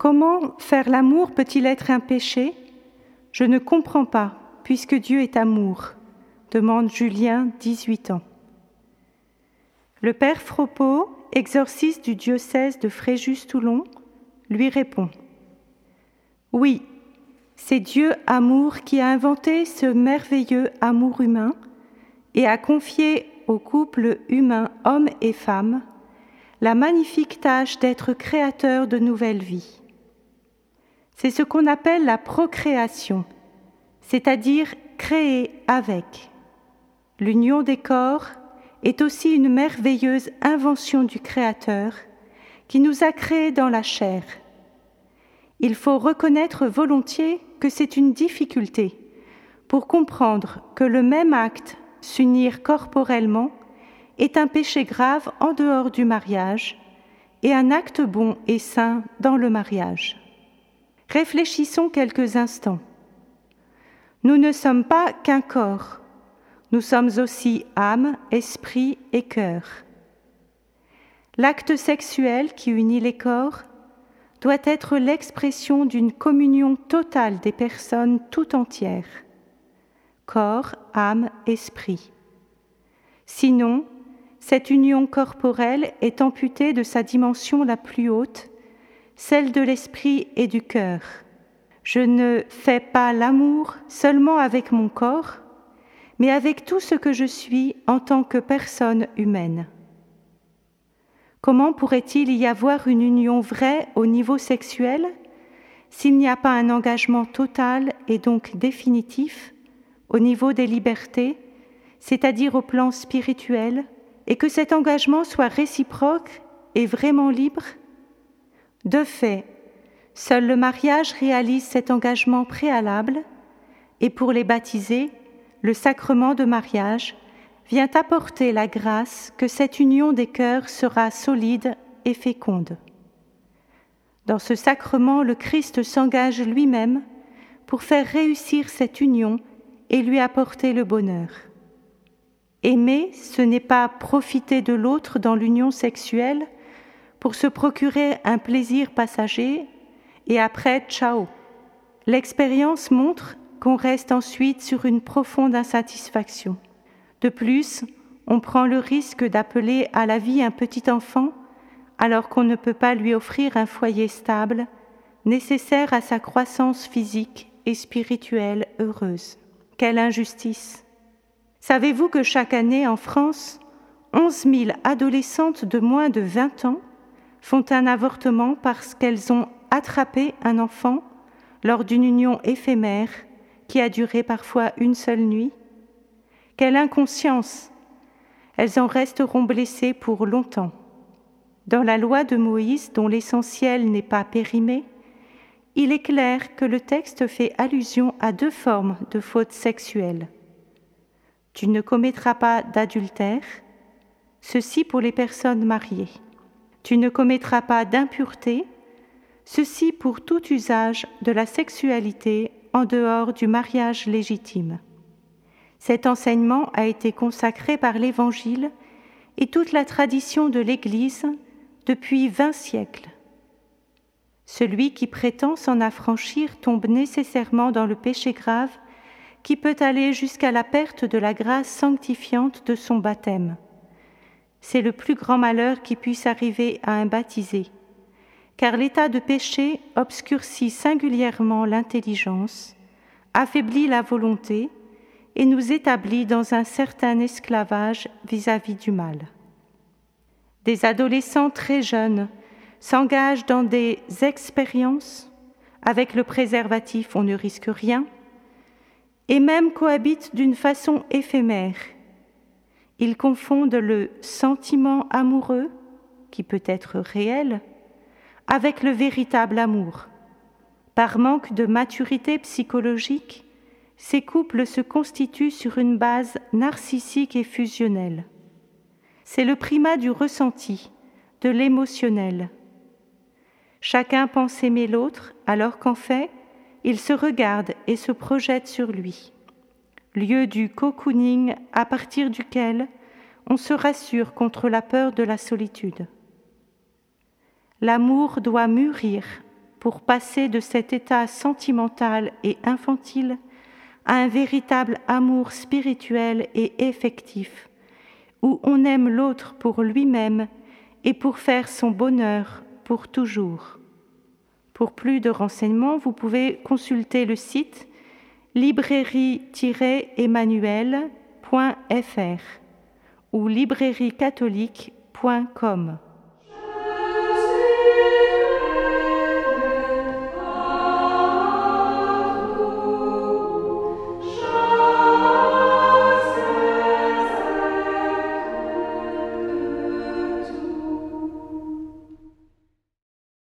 Comment faire l'amour peut-il être un péché? Je ne comprends pas, puisque Dieu est amour, demande Julien, 18 ans. Le père Fropeau, exorciste du diocèse de Fréjus-Toulon, lui répond Oui, c'est Dieu amour qui a inventé ce merveilleux amour humain et a confié au couple humain homme et femme la magnifique tâche d'être créateur de nouvelles vies. C'est ce qu'on appelle la procréation, c'est-à-dire créer avec. L'union des corps est aussi une merveilleuse invention du Créateur qui nous a créés dans la chair. Il faut reconnaître volontiers que c'est une difficulté pour comprendre que le même acte, s'unir corporellement, est un péché grave en dehors du mariage et un acte bon et saint dans le mariage. Réfléchissons quelques instants. Nous ne sommes pas qu'un corps, nous sommes aussi âme, esprit et cœur. L'acte sexuel qui unit les corps doit être l'expression d'une communion totale des personnes tout entières, corps, âme, esprit. Sinon, cette union corporelle est amputée de sa dimension la plus haute, celle de l'esprit et du cœur. Je ne fais pas l'amour seulement avec mon corps, mais avec tout ce que je suis en tant que personne humaine. Comment pourrait-il y avoir une union vraie au niveau sexuel s'il n'y a pas un engagement total et donc définitif au niveau des libertés, c'est-à-dire au plan spirituel, et que cet engagement soit réciproque et vraiment libre De fait, seul le mariage réalise cet engagement préalable, et pour les baptisés, le sacrement de mariage vient apporter la grâce que cette union des cœurs sera solide et féconde. Dans ce sacrement, le Christ s'engage lui-même pour faire réussir cette union et lui apporter le bonheur. Aimer, ce n'est pas profiter de l'autre dans l'union sexuelle pour se procurer un plaisir passager et après, ciao. L'expérience montre qu'on reste ensuite sur une profonde insatisfaction. De plus, on prend le risque d'appeler à la vie un petit enfant alors qu'on ne peut pas lui offrir un foyer stable, nécessaire à sa croissance physique et spirituelle heureuse. Quelle injustice Savez-vous que chaque année en France, 11 000 adolescentes de moins de 20 ans font un avortement parce qu'elles ont attrapé un enfant lors d'une union éphémère qui a duré parfois une seule nuit quelle inconscience Elles en resteront blessées pour longtemps. Dans la loi de Moïse, dont l'essentiel n'est pas périmé, il est clair que le texte fait allusion à deux formes de fautes sexuelles. Tu ne commettras pas d'adultère, ceci pour les personnes mariées. Tu ne commettras pas d'impureté, ceci pour tout usage de la sexualité en dehors du mariage légitime. Cet enseignement a été consacré par l'Évangile et toute la tradition de l'Église depuis vingt siècles. Celui qui prétend s'en affranchir tombe nécessairement dans le péché grave qui peut aller jusqu'à la perte de la grâce sanctifiante de son baptême. C'est le plus grand malheur qui puisse arriver à un baptisé, car l'état de péché obscurcit singulièrement l'intelligence, affaiblit la volonté, et nous établit dans un certain esclavage vis-à-vis du mal. Des adolescents très jeunes s'engagent dans des expériences. Avec le préservatif, on ne risque rien, et même cohabitent d'une façon éphémère. Ils confondent le sentiment amoureux, qui peut être réel, avec le véritable amour. Par manque de maturité psychologique, ces couples se constituent sur une base narcissique et fusionnelle. C'est le primat du ressenti, de l'émotionnel. Chacun pense aimer l'autre alors qu'en fait, il se regarde et se projette sur lui. Lieu du cocooning à partir duquel on se rassure contre la peur de la solitude. L'amour doit mûrir pour passer de cet état sentimental et infantile à un véritable amour spirituel et effectif, où on aime l'autre pour lui-même et pour faire son bonheur pour toujours. Pour plus de renseignements, vous pouvez consulter le site librairie-emmanuel.fr ou librairiecatholique.com.